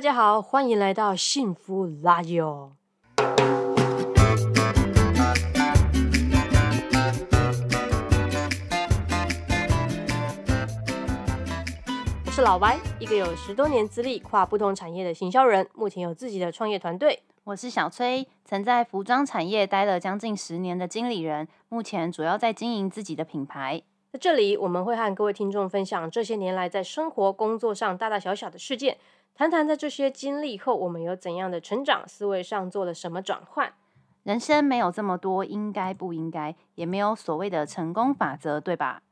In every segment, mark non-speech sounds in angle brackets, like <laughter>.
大家好，欢迎来到幸福拉友。我是老白，一个有十多年资历、跨不同产业的行销人，目前有自己的创业团队。我是小崔，曾在服装产业待了将近十年的经理人，目前主要在经营自己的品牌。在这里，我们会和各位听众分享这些年来在生活、工作上大大小小的事件，谈谈在这些经历后，我们有怎样的成长，思维上做了什么转换。人生没有这么多应该不应该，也没有所谓的成功法则，对吧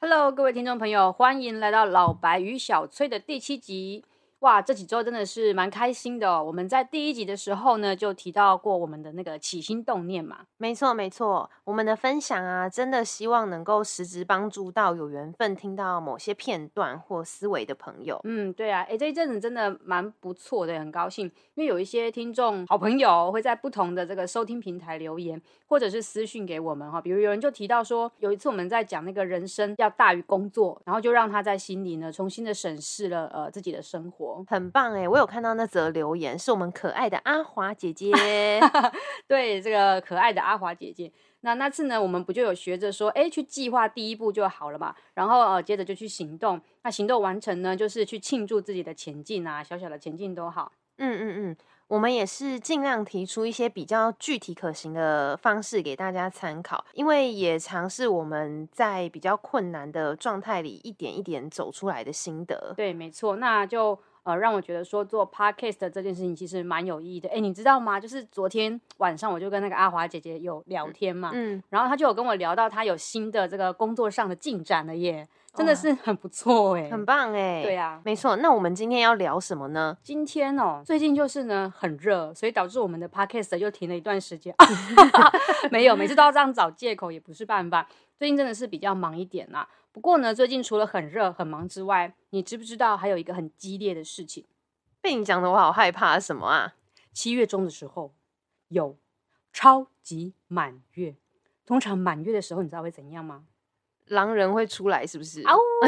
？Hello，各位听众朋友，欢迎来到老白与小崔的第七集。哇，这几周真的是蛮开心的。我们在第一集的时候呢，就提到过我们的那个起心动念嘛。没错，没错，我们的分享啊，真的希望能够实质帮助到有缘分听到某些片段或思维的朋友。嗯，对啊，哎，这一阵子真的蛮不错的，很高兴，因为有一些听众好朋友会在不同的这个收听平台留言，或者是私讯给我们哈。比如有人就提到说，有一次我们在讲那个人生要大于工作，然后就让他在心里呢重新的审视了呃自己的生活。很棒哎！我有看到那则留言，是我们可爱的阿华姐姐。<laughs> 对，这个可爱的阿华姐姐。那那次呢，我们不就有学着说，哎，去计划第一步就好了嘛。然后呃，接着就去行动。那行动完成呢，就是去庆祝自己的前进啊，小小的前进都好。嗯嗯嗯。我们也是尽量提出一些比较具体可行的方式给大家参考，因为也尝试我们在比较困难的状态里一点一点走出来的心得。对，没错，那就呃让我觉得说做 podcast 这件事情其实蛮有意义的。哎，你知道吗？就是昨天晚上我就跟那个阿华姐姐有聊天嘛，嗯，然后她就有跟我聊到她有新的这个工作上的进展了耶。真的是很不错哎，很棒哎，对呀，没错。那我们今天要聊什么呢？今天哦，最近就是呢很热，所以导致我们的 podcast 又停了一段时间。<laughs> <laughs> 没有，每次都要这样找借口也不是办法。最近真的是比较忙一点啦。不过呢，最近除了很热很忙之外，你知不知道还有一个很激烈的事情？被你讲的我好害怕，什么啊？七月中的时候有超级满月。通常满月的时候，你知道会怎样吗？狼人会出来是不是？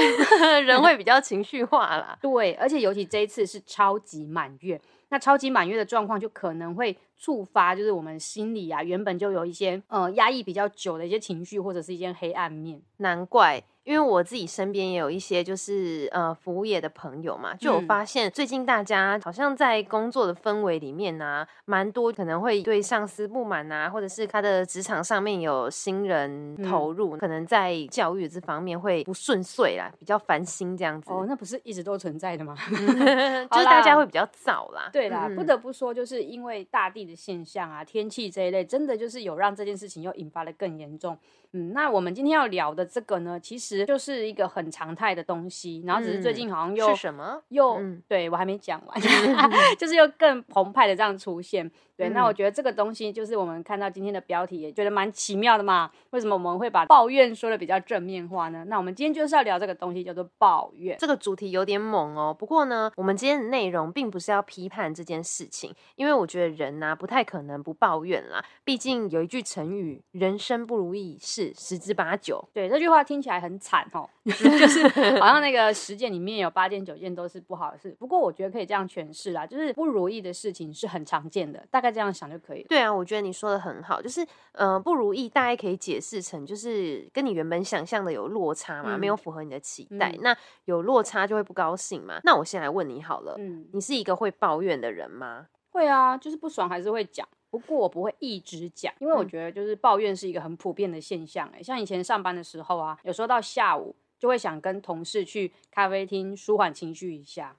<laughs> 人会比较情绪化啦。对，而且尤其这一次是超级满月，那超级满月的状况就可能会触发，就是我们心里啊原本就有一些呃压抑比较久的一些情绪，或者是一些黑暗面。难怪。因为我自己身边也有一些就是呃服务业的朋友嘛，就有发现最近大家好像在工作的氛围里面呢，蛮多可能会对上司不满啊，或者是他的职场上面有新人投入，可能在教育这方面会不顺遂啦，比较烦心这样子。哦，那不是一直都存在的吗？<laughs> 就是大家会比较燥啦。对啦，不得不说，就是因为大地的现象啊，天气这一类，真的就是有让这件事情又引发的更严重。嗯，那我们今天要聊的这个呢，其实就是一个很常态的东西，然后只是最近好像又是什么又对我还没讲完，<laughs> 就是又更澎湃的这样出现。对，那我觉得这个东西就是我们看到今天的标题，也觉得蛮奇妙的嘛。为什么我们会把抱怨说的比较正面化呢？那我们今天就是要聊这个东西，叫做抱怨。这个主题有点猛哦。不过呢，我们今天的内容并不是要批判这件事情，因为我觉得人呢不太可能不抱怨啦。毕竟有一句成语“人生不如意事十之八九”。对，这句话听起来很惨哦，<laughs> 就是好像那个十件里面有八件九件都是不好的事。不过我觉得可以这样诠释啦，就是不如意的事情是很常见的，大。概这样想就可以了。对啊，我觉得你说的很好，就是呃不如意，大概可以解释成就是跟你原本想象的有落差嘛，没有符合你的期待。那有落差就会不高兴嘛。那我先来问你好了，嗯，你是一个会抱怨的人吗？会啊，就是不爽还是会讲，不过我不会一直讲，因为我觉得就是抱怨是一个很普遍的现象。哎，像以前上班的时候啊，有时候到下午就会想跟同事去咖啡厅舒缓情绪一下。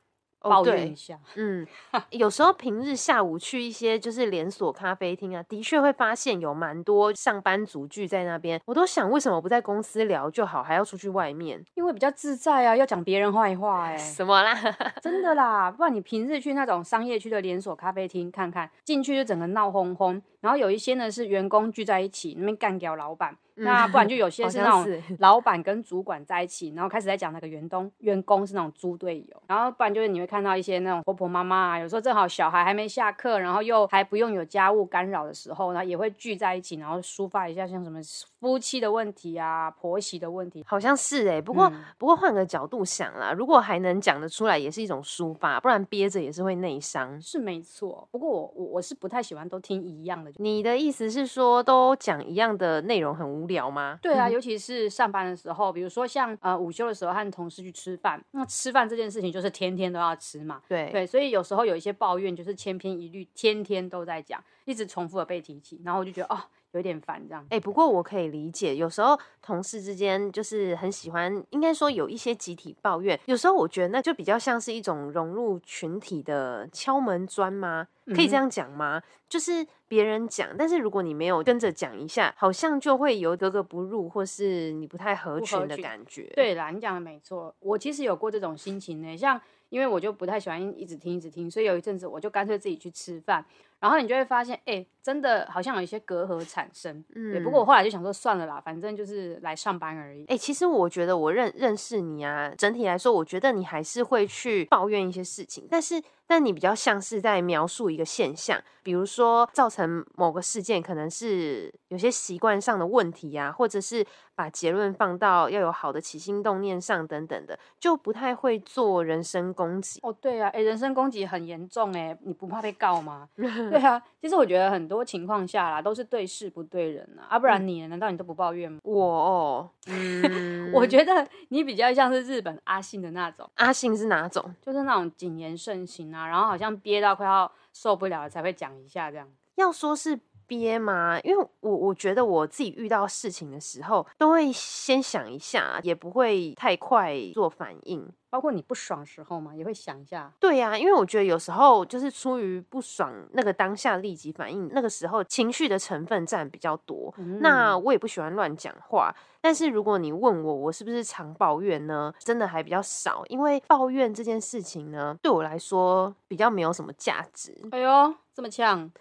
抱怨一下，<laughs> 嗯，有时候平日下午去一些就是连锁咖啡厅啊，的确会发现有蛮多上班族聚在那边。我都想，为什么不在公司聊就好，还要出去外面？因为比较自在啊，要讲别人坏话哎，什么啦？真的啦，不然你平日去那种商业区的连锁咖啡厅看看，进去就整个闹哄哄，然后有一些呢是员工聚在一起那边干掉老板。那不然就有些是那种 <laughs> 老板跟主管在一起，然后开始在讲那个员工，员工是那种猪队友，然后不然就是你会看到一些那种婆婆妈妈啊，有时候正好小孩还没下课，然后又还不用有家务干扰的时候，呢也会聚在一起，然后抒发一下像什么夫妻的问题啊、婆媳的问题。好像是哎、不过、嗯不过换个角度想啦，如果还能讲得出来，也是一种抒发，不然憋着也是会内伤。是没错，不过我我我是不太喜欢都听一样的。你的意思是说，都讲一样的内容很无聊吗？对啊，尤其是上班的时候，比如说像呃午休的时候和同事去吃饭，那吃饭这件事情就是天天都要吃嘛，对。对，所以有时候有一些抱怨就是千篇一律，天天都在讲，一直重复的被提起，然后我就觉得哦有点烦这样。哎、不过我可以理解，有时候同事之间就是很喜欢，应该说有一些集体抱怨，有时候我觉得那就比较像是一种融入群体的敲门砖吗？可以这嗯样讲吗？就是别人讲，但是如果你没有跟着讲一下，好像就会有格格不入，或是你不太合群的感觉。，对啦，你讲的没错，我其实有过这种心情呢。像因为我就不太喜欢一直听一直听，所以有一阵子我就干脆自己去吃饭，然后你就会发现，哎、真的好像有一些隔阂产生。对，不过我后来就想说算了啦，反正就是来上班而已。哎、其实我觉得我认认识你啊，整体来说，我觉得你还是会去抱怨一些事情，但是但你比较像是在描述一个现象，比如说造成某个事件可能是有些习惯上的问题啊、或者是把结论放到要有好的起心动念上等等的，就不太会做人身攻击。哦，对啊，哎，人身攻击很严重哎，你不怕被告吗？<laughs> 对啊，其实我觉得很多情况下啦，都是对事不对人啊，啊，不然你呢难道你都不抱怨吗？我哦，<laughs> 嗯，我觉得你比较像是日本阿信的那种，阿信是哪种？就是那种谨言慎行啊，然后好像憋到快要受不了了才会讲一下这样。要说是憋吗？因为我我觉得我自己遇到事情的时候，都会先想一下，也不会太快做反应。包括你不爽时候嘛，也会想一下。对呀、因为我觉得有时候就是出于不爽，那个当下立即反应，那个时候情绪的成分占比较多。嗯那我也不喜欢乱讲话，但是如果你问我，我是不是常抱怨呢？真的还比较少，因为抱怨这件事情呢，对我来说比较没有什么价值。哎呦，这么呛，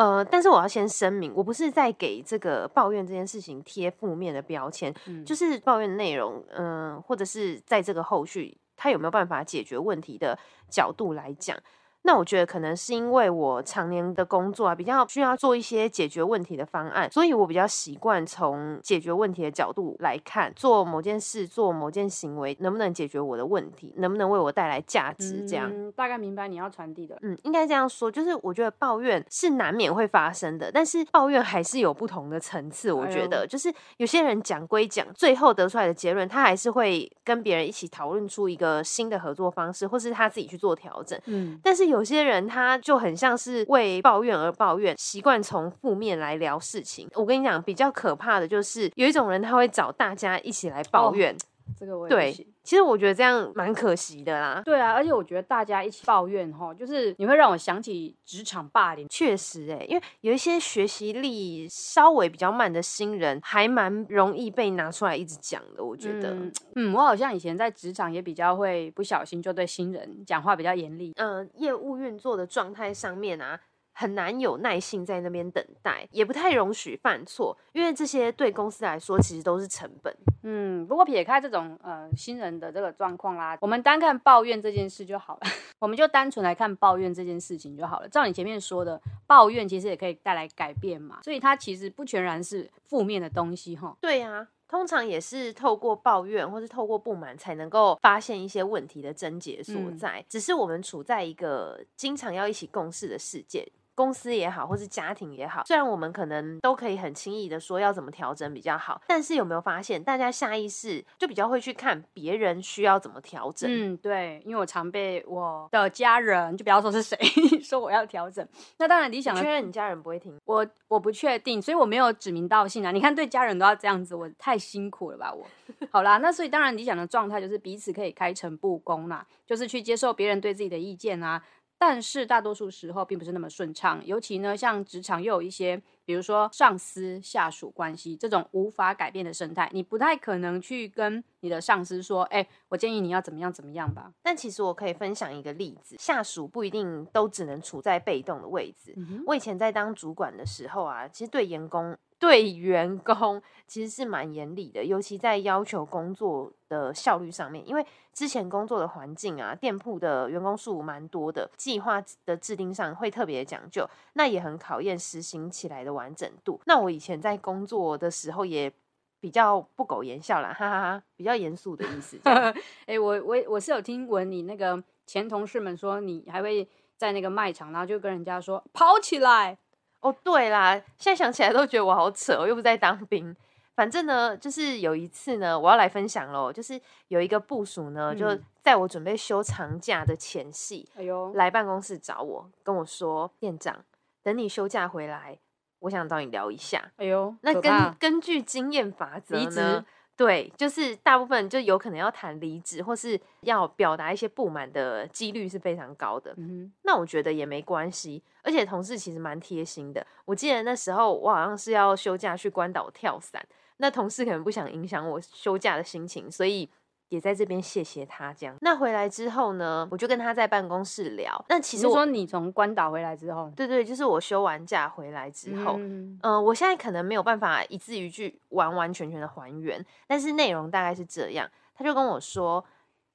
呃，但是我要先声明，我不是在给这个抱怨这件事情贴负面的标签，嗯就是抱怨内容，嗯、或者是在这个后续他有没有办法解决问题的角度来讲。那我觉得可能是因为我常年的工作啊，比较需要做一些解决问题的方案，所以我比较习惯从解决问题的角度来看，做某件事、做某件行为能不能解决我的问题，能不能为我带来价值，这样。嗯大概明白你要传递的。嗯，应该这样说，就是我觉得抱怨是难免会发生的，但是抱怨还是有不同的层次。我觉得，就是有些人讲归讲，最后得出来的结论，他还是会跟别人一起讨论出一个新的合作方式，或是他自己去做调整。嗯，但是有些人他就很像是为抱怨而抱怨，习惯从负面来聊事情。我跟你讲，比较可怕的就是有一种人他会找大家一起来抱哦怨。这个我也对行。，其实我觉得这样蛮可惜的啦。对啊，而且我觉得大家一起抱怨哈，就是你会让我想起职场霸凌。确实、欸，因为有一些学习力稍微比较慢的新人，还蛮容易被拿出来一直讲的。我觉得，嗯，嗯，我好像以前在职场也比较会不小心就对新人讲话比较严厉。嗯、业务运作的状态上面啊，很难有耐性在那边等待，也不太容许犯错，因为这些对公司来说其实都是成本。嗯，不过撇开这种呃新人的这个状况啦，我们单看抱怨这件事就好了，<laughs> 我们就单纯来看抱怨这件事情就好了。照你前面说的，抱怨其实也可以带来改变嘛，所以它其实不全然是负面的东西哈。对呀、通常也是透过抱怨或是透过不满，才能够发现一些问题的症结所嗯在。只是我们处在一个经常要一起共事的世界。公司也好，或是家庭也好，虽然我们可能都可以很轻易的说要怎么调整比较好，但是有没有发现，大家下意识就比较会去看别人需要怎么调整？嗯，对，因为我常被我的家人，就不要说是谁，<laughs> 说我要调整。那当然理想的确认你家人不会听，我我不确定，所以我没有指名道姓啊。你看，对家人都要这样子，我太辛苦了吧？<laughs> 我好啦，那所以当然理想的状态就是彼此可以开诚布公啦，就是去接受别人对自己的意见啊。但是大多数时候并不是那么顺畅，尤其呢，像职场又有一些，比如说上司下属关系这种无法改变的生态，你不太可能去跟你的上司说，哎、我建议你要怎么样怎么样吧。但其实我可以分享一个例子，下属不一定都只能处在被动的位置。嗯，我以前在当主管的时候啊，其实对员工对员工其实是蛮严厉的，尤其在要求工作的效率上面，因为之前工作的环境啊，店铺的员工数蛮多的，计划的制定上会特别讲究，那也很考验实行起来的完整度。那我以前在工作的时候也比较不苟言笑啦，哈哈哈，比较严肃的意思。<laughs> 哎，我我我是有听闻你那个前同事们说，你还会在那个卖场，然后就跟人家说跑起来。哦，对啦，现在想起来都觉得我好扯，我又不在当兵。反正呢，就是有一次呢，我要来分享喽，就是有一个部署呢，就在我准备休长假的前夕，哎呦，来办公室找我，跟我说，店长，等你休假回来，我想找你聊一下。哎呦，那根根据经验法则呢？对，就是大部分就有可能要谈离职，或是要表达一些不满的几率是非常高的。嗯，那我觉得也没关系，而且同事其实蛮贴心的。我记得那时候我好像是要休假去关岛跳伞，那同事可能不想影响我休假的心情，所以。也在这边谢谢他，这样。那回来之后呢，我就跟他在办公室聊。那其实说你从关岛回来之后，对对，就是我休完假回来之后，嗯，我现在可能没有办法一字一句完完全全的还原，但是内容大概是这样。他就跟我说，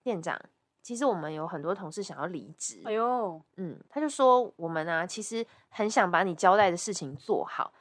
店长，其实我们有很多同事想要离职。哎呦，嗯，他就说我们啊，其实很想把你交代的事情做好。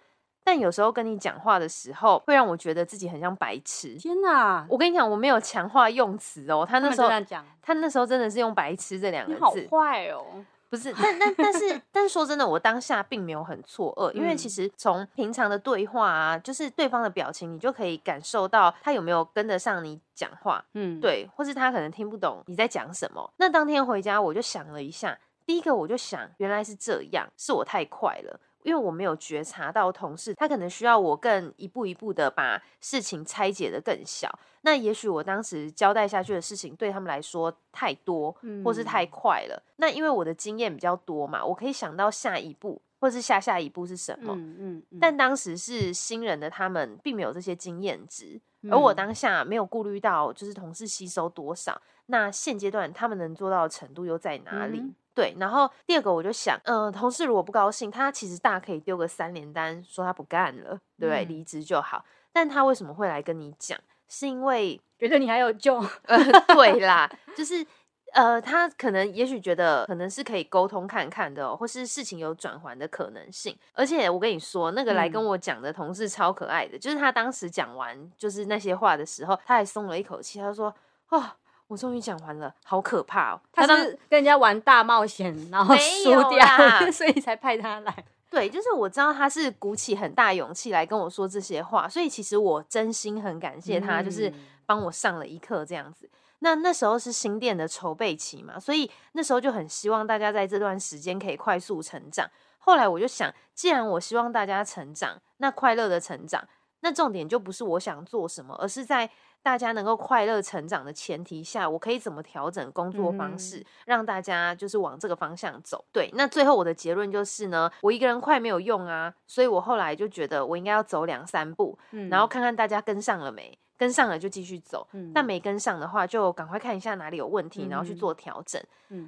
但有时候跟你讲话的时候，会让我觉得自己很像白痴。天哪！我跟你讲，我没有强化用词哦。他那时候讲，他那时候真的是用“白痴”这两个字。好坏哦！不是，但但但是但是说真的，我当下并没有很错愕，因为其实从平常的对话啊，就是对方的表情，你就可以感受到他有没有跟得上你讲话。嗯，对，或是他可能听不懂你在讲什么。那当天回家，我就想了一下，第一个我就想，原来是这样，是我太快了。因为我没有觉察到同事，他可能需要我更一步一步的把事情拆解的更小。那也许我当时交代下去的事情对他们来说太多，或是太快了。那因为我的经验比较多嘛，我可以想到下一步或是下下一步是什么。嗯嗯。但当时是新人的他们并没有这些经验值，而我当下没有顾虑到就是同事吸收多少。那现阶段他们能做到的程度又在哪里？对，然后第二个我就想，嗯，同事如果不高兴，他其实大可以丢个三连单，说他不干了，对不对？离职就好。但他为什么会来跟你讲？是因为 <laughs> 觉得你还有救？<laughs> 呃，对啦，就是呃，他可能也许觉得可能是可以沟通看看的，或是事情有转圜的可能性。而且我跟你说，那个来跟我讲的同事超可爱的，就是他当时讲完就是那些话的时候，他还松了一口气，他说：“哦。”我终于讲完了，好可怕哦！他是跟人家玩大冒险，然后输掉，<laughs> 所以才派他来。对，就是我知道他是鼓起很大勇气来跟我说这些话，所以其实我真心很感谢他，就是帮我上了一课这样子。那那时候是新店的筹备期嘛，所以那时候就很希望大家在这段时间可以快速成长。后来我就想，既然我希望大家成长，那快乐的成长，那重点就不是我想做什么，而是在。大家能够快乐成长的前提下，我可以怎么调整工作方式，让大家就是往这个方向走？对，那最后我的结论就是呢，我一个人快没有用啊，所以我后来就觉得我应该要走两三步，然后看看大家跟上了没，跟上了就继续走，但没跟上的话，就赶快看一下哪里有问题，然后去做调整。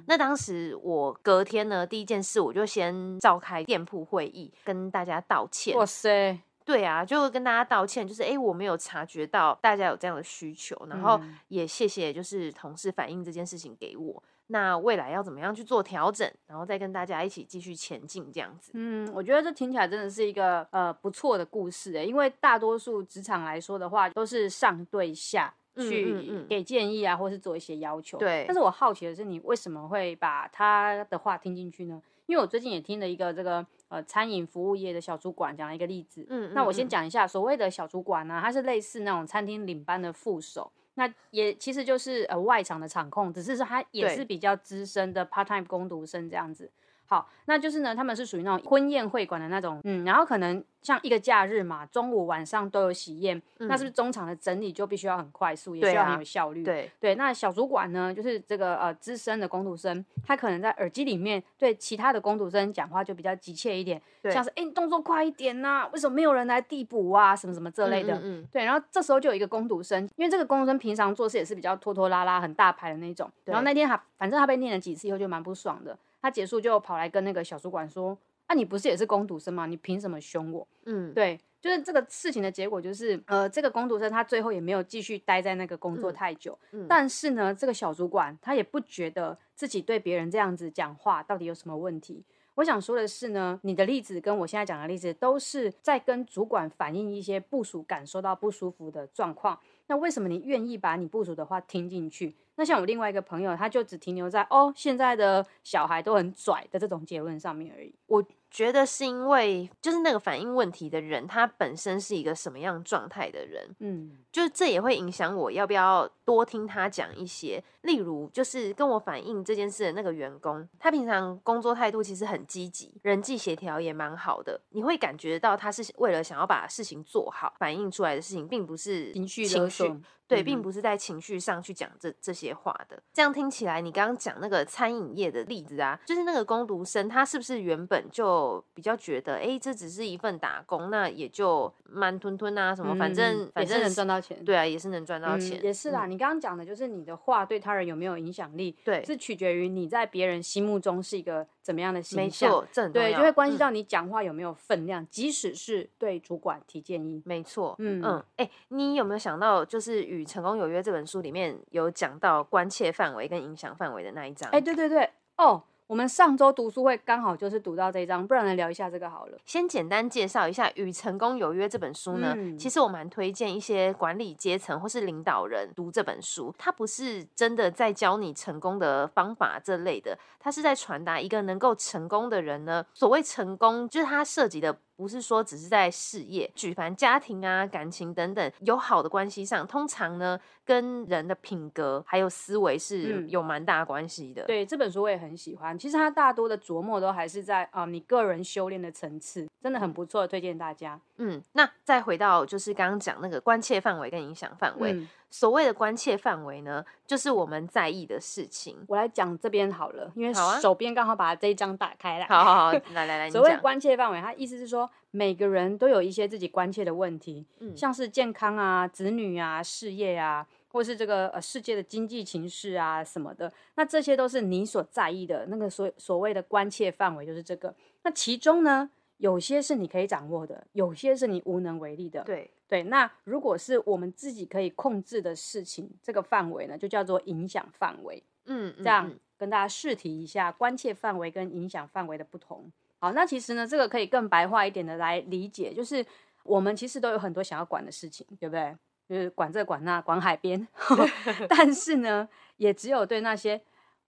那当时我隔天呢，第一件事我就先召开店铺会议，跟大家道歉。哇塞！对啊，就跟大家道歉，就是哎，我没有察觉到大家有这样的需求，然后也谢谢就是同事反映这件事情给我。那未来要怎么样去做调整，然后再跟大家一起继续前进这样子。嗯，我觉得这听起来真的是一个呃不错的故事诶，因为大多数职场来说的话，都是上对下去给建议啊，或是做一些要求。对。但是我好奇的是，你为什么会把他的话听进去呢？因为我最近也听了一个这个呃餐饮服务业的小主管讲了一个例子，嗯，那我先讲一下所谓的小主管呢，他是类似那种餐厅领班的副手，那也其实就是呃外场的场控，只是说他也是比较资深的 part time 工读生这样子。好，那就是呢，他们是属于那种婚宴会馆的那种，嗯，然后可能像一个假日嘛，中午晚上都有喜宴，那是不是中场的整理就必须要很快速，也需要很有效率？对对，那小主管呢，就是这个呃资深的工读生，他可能在耳机里面对其他的工读生讲话就比较急切一点，像是哎你动作快一点呐，为什么没有人来递补啊，什么什么这类的，嗯，对，然后这时候就有一个工读生，因为这个工读生平常做事也是比较拖拖拉拉、很大牌的那种，然后那天他反正他被念了几次以后就蛮不爽的。他结束就跑来跟那个小主管说：“啊，你不是也是工读生吗？你凭什么凶我？嗯，对，就是这个事情的结果，就是呃，这个工读生他最后也没有继续待在那个工作嗯太久，嗯但是呢，这个小主管他也不觉得自己对别人这样子讲话到底有什么问题。我想说的是呢，你的例子跟我现在讲的例子都是在跟主管反映一些部署感受到不舒服的状况。那为什么你愿意把你部署的话听进去？那像我另外一个朋友，他就只停留在哦，现在的小孩都很拽的这种结论上面而已。我觉得是因为就是那个反映问题的人，他本身是一个什么样状态的人，嗯就是这也会影响我要不要多听他讲一些。例如，就是跟我反映这件事的那个员工，他平常工作态度其实很积极，人际协调也蛮好的。你会感觉到他是为了想要把事情做好，反映出来的事情并不是情绪情绪，对，嗯并不是在情绪上去讲这这些话的。这样听起来，你刚刚讲那个餐饮业的例子啊，就是那个工读生，他是不是原本就比较觉得，哎，这只是一份打工，那也就慢吞吞啊，什么，反正、嗯反正能赚到钱。对啊，也是能赚到嗯钱，也是啦。你刚刚讲的就是你的话对他人有没有影响力，对是取决于你在别人心目中是一个怎么样的形没象。对，就会关系嗯到你讲话有没有分量，即使是对主管提建议。没错，嗯嗯嗯，哎、你有没有想到，就是《与成功有约》这本书里面有讲到关切范围跟影响范围的那一章？哎，对对对，哦，我们上周读书会刚好就是读到这一章，不然来聊一下这个好了。先简单介绍一下《与成功有约》这本书呢。嗯其实我蛮推荐一些管理阶层或是领导人读这本书。它不是真的在教你成功的方法这类的，它是在传达一个能够成功的人呢。所谓成功，就是它涉及的不是说只是在事业、举凡家庭啊、感情等等有好的关系上，通常呢跟人的品格还有思维是嗯有蛮大关系的。对这本书我也很喜欢，其实它大多的琢磨都还是在啊、你个人修炼的层次，真的很不错，推荐大家。嗯，那再回到就是刚刚讲那个关切范围跟影响范围。嗯所谓的关切范围呢，就是我们在意的事情。我来讲这边好了，因为手边刚好把这一张打开了。好好好，<laughs> 来来来，你所谓。关切范围，它意思是说，每个人都有一些自己关切的问题，嗯像是健康啊、子女啊、事业啊，或是这个呃世界的经济情势啊什么的，那这些都是你所在意的那个所所谓的关切范围，就是这个。那其中呢，有些是你可以掌握的，有些是你无能为力的。对，对，那如果是我们自己可以控制的事情，这个范围呢，就叫做影响范围。嗯，这样嗯跟大家试题一下关切范围跟影响范围的不同。好，那其实呢，这个可以更白话一点的来理解，就是我们其实都有很多想要管的事情，对不对？就是管这管那，管海边，<laughs> 但是呢，也只有对那些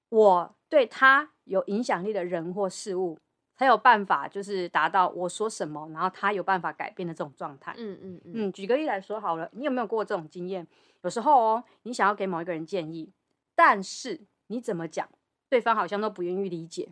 我对他有影响力的人或事物，才有办法就是达到我说什么，然后他有办法改变的这种状态。嗯嗯嗯嗯，举个例来说好了，你有没有过这种经验？有时候哦，你想要给某一个人建议，但是你怎么讲，对方好像都不愿意理解。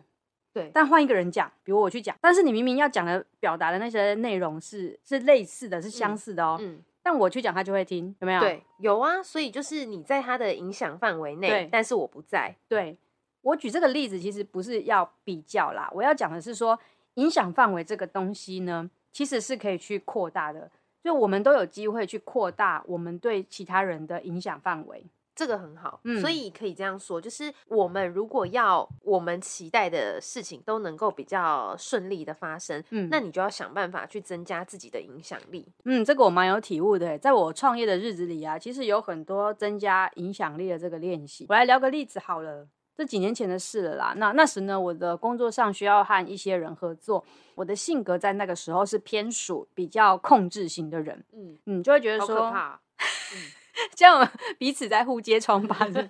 对，但换一个人讲，比如我去讲，但是你明明要讲的、表达的那些内容是是类似的，是相似的哦，嗯，但我去讲，他就会听，有没有？对，有啊。所以就是你在他的影响范围内，但是我不在。对，我举这个例子其实不是要比较啦，我要讲的是说，影响范围这个东西呢，其实是可以去扩大的，就我们都有机会去扩大我们对其他人的影响范围。这个很好，嗯所以可以这样说，就是我们如果要我们期待的事情都能够比较顺利的发生，嗯那你就要想办法去增加自己的影响力。嗯，这个我蛮有体悟的欸。在我创业的日子里啊，其实有很多增加影响力的这个练习。我来聊个例子好了，这几年前的事了啦。那那时呢，我的工作上需要和一些人合作，我的性格在那个时候是偏属比较控制型的人，嗯，嗯，就会觉得好可说，怕。这样彼此在互揭疮疤 <laughs> 是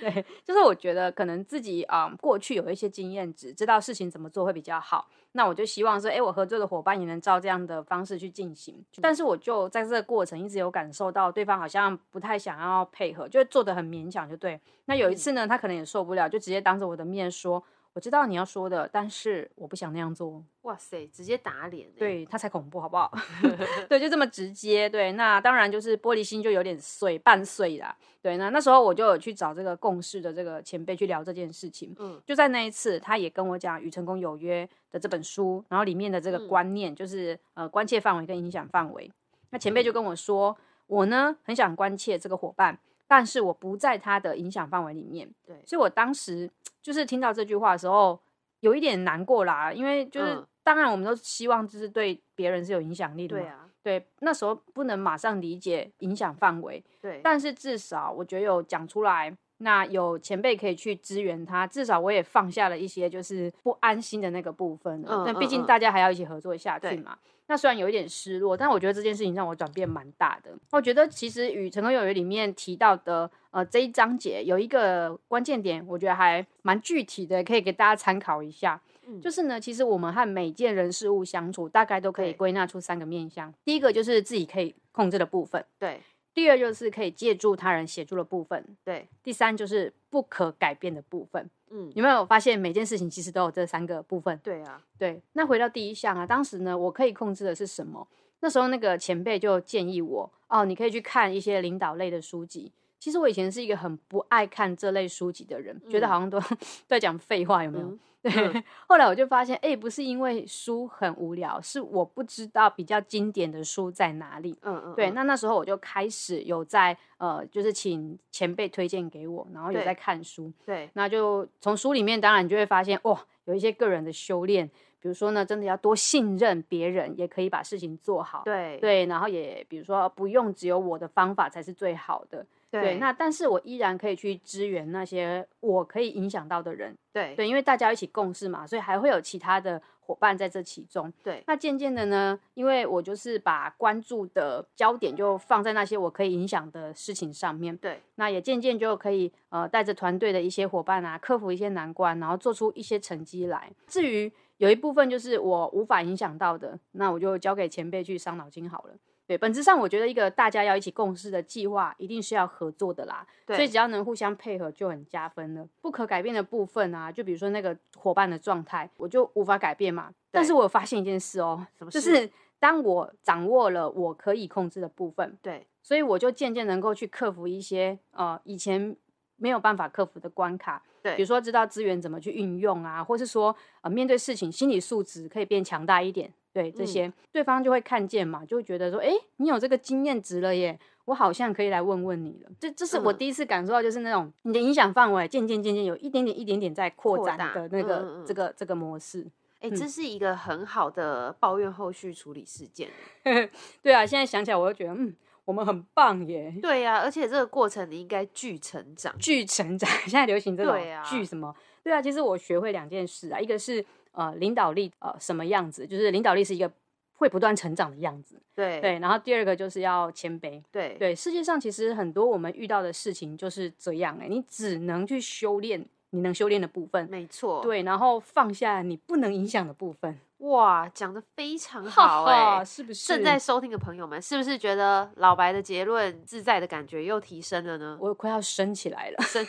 对，就是我觉得可能自己啊、嗯过去有一些经验值，知道事情怎么做会比较好。那我就希望说，哎，我合作的伙伴也能照这样的方式去进行。但是我就在这个过程一直有感受到对方好像不太想要配合，就做的很勉强，就对。那有一次呢，他可能也受不了，就直接当着我的面说：“我知道你要说的，但是我不想那样做。”哇塞，直接打脸、欸。，对他才恐怖，好不好？<laughs> 对，就这么直接。对，那当然就是玻璃心就有点碎，半碎啦。对，那那时候我就有去找这个共事的这个前辈去聊这件事情。嗯就在那一次，他也跟我讲《与成功有约》的这本书，然后里面的这个嗯观念，就是呃关切范围跟影响范围。那前辈就跟我说，我呢很想关切这个伙伴，但是我不在他的影响范围里面。对所以我当时就是听到这句话的时候，有一点难过啦，因为就是嗯当然我们都希望就是对别人是有影响力的嘛。对啊，对，那时候不能马上理解影响范围，对，但是至少我觉得有讲出来，那有前辈可以去支援他，至少我也放下了一些就是不安心的那个部分了。嗯但毕竟大家还要一起合作下去对嘛。那虽然有一点失落，但我觉得这件事情让我转变蛮大的。我觉得其实与《成功有约》里面提到的呃这一章节有一个关键点，我觉得还蛮具体的，可以给大家参考一下。嗯就是呢，其实我们和每件人事物相处，大概都可以归纳出三个面向。第一个就是自己可以控制的部分，对第二就是可以借助他人协助的部分，对，第三就是不可改变的部分。嗯，有没有发现每件事情其实都有这三个部分？对啊，对，那回到第一项啊，当时呢，我可以控制的是什么？那时候那个前辈就建议我，哦，你可以去看一些领导类的书籍。其实我以前是一个很不爱看这类书籍的人，觉得嗯好像都 <laughs> 在讲废话，有没有？嗯对。嗯 <laughs> 后来我就发现，哎、不是因为书很无聊，是我不知道比较经典的书在哪里。嗯嗯，对，嗯那那时候我就开始有在呃，就是请前辈推荐给我，然后有在看书。对那就从书里面，当然你就会发现，哇，有一些个人的修炼，比如说呢，真的要多信任别人，也可以把事情做好。对对，然后也比如说不用只有我的方法才是最好的。对，那但是我依然可以去支援那些我可以影响到的人。对对，因为大家一起共事嘛，所以还会有其他的伙伴在这其中。对那渐渐的呢，因为我就是把关注的焦点就放在那些我可以影响的事情上面，对那也渐渐就可以呃带着团队的一些伙伴啊，克服一些难关，然后做出一些成绩来。至于有一部分就是我无法影响到的，那我就交给前辈去伤脑筋好了。对，本质上我觉得一个大家要一起共事的计划，一定是要合作的啦。对所以只要能互相配合，就很加分了。不可改变的部分啊，就比如说那个伙伴的状态，我就无法改变嘛。但是我有发现一件事哦，就是当我掌握了我可以控制的部分，对所以我就渐渐能够去克服一些呃以前没有办法克服的关卡。对比如说知道资源怎么去运用啊，或是说呃面对事情心理素质可以变强大一点。对这些、对方就会看见嘛，就会觉得说，哎，你有这个经验值了耶，我好像可以来问问你了。这这是我嗯第一次感受到，就是那种你的影响范围渐渐渐渐有一点点一点点在扩展的那个、这个这个模式。哎、嗯这是一个很好的抱怨后续处理事件。<laughs> 对啊，现在想起来我就觉得，嗯，我们很棒耶。对呀、而且这个过程你应该巨成长。巨成长，<laughs> 现在流行这种巨什么？对啊，其实我学会两件事啊，一个是呃领导力呃什么样子，就是领导力是一个会不断成长的样子，对对。然后第二个就是要谦卑，对对。世界上其实很多我们遇到的事情就是这样哎、你只能去修炼你能修炼的部分，没错。，对，然后放下你不能影响的部分，哇，讲的非常好哎、哈是不是？正在收听的朋友们，是不是觉得老白的结论自在的感觉又提升了呢？我快要升起来了，<laughs> 升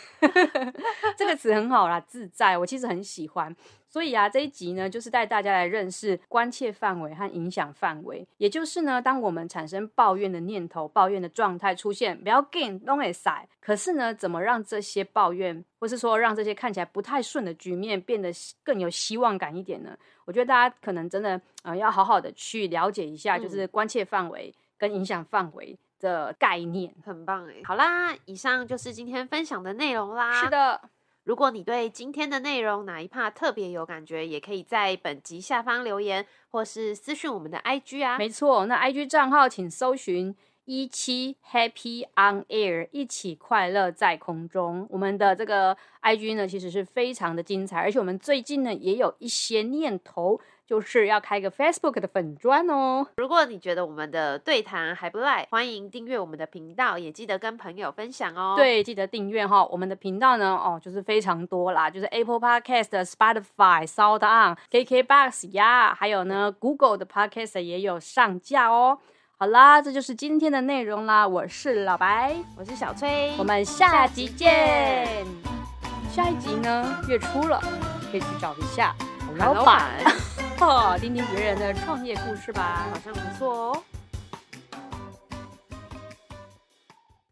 这个词很好啦，自在，我其实很喜欢。所以啊，这一集呢，就是带大家来认识关切范围和影响范围。也就是呢，当我们产生抱怨的念头、抱怨的状态出现，不要 gain 都会塞。可是呢，怎么让这些抱怨，或是说让这些看起来不太顺的局面变得更有希望感一点呢？我觉得大家可能真的呃要好好的去了解一下，就是关切范围跟影响范围的概念。很棒哎！好啦，以上就是今天分享的内容啦。是，的，如果你对今天的内容哪一 part 特别有感觉，也可以在本集下方留言，或是私讯我们的 IG 啊。没错，那 IG 账号请搜寻一七 Happy on Air，一起快乐在空中。我们的这个 IG 呢，其实是非常的精彩，而且我们最近呢也有一些念头，就是要开个 Facebook 的粉砖哦。如果你觉得我们的对谈还不赖，欢迎订阅我们的频道，也记得跟朋友分享哦。，对，记得订阅哈。我们的频道呢，哦，就是非常多啦，就是 Apple Podcast、Spotify、Sound On、KKBox 呀，还有呢 Google 的 Podcast 也有上架哦。好啦，这就是今天的内容啦。我是老白，我是小崔，我们下集见。下一集呢，月初了，可以去找一下老老板哦，听听别人的创业故事吧好。像不错哦。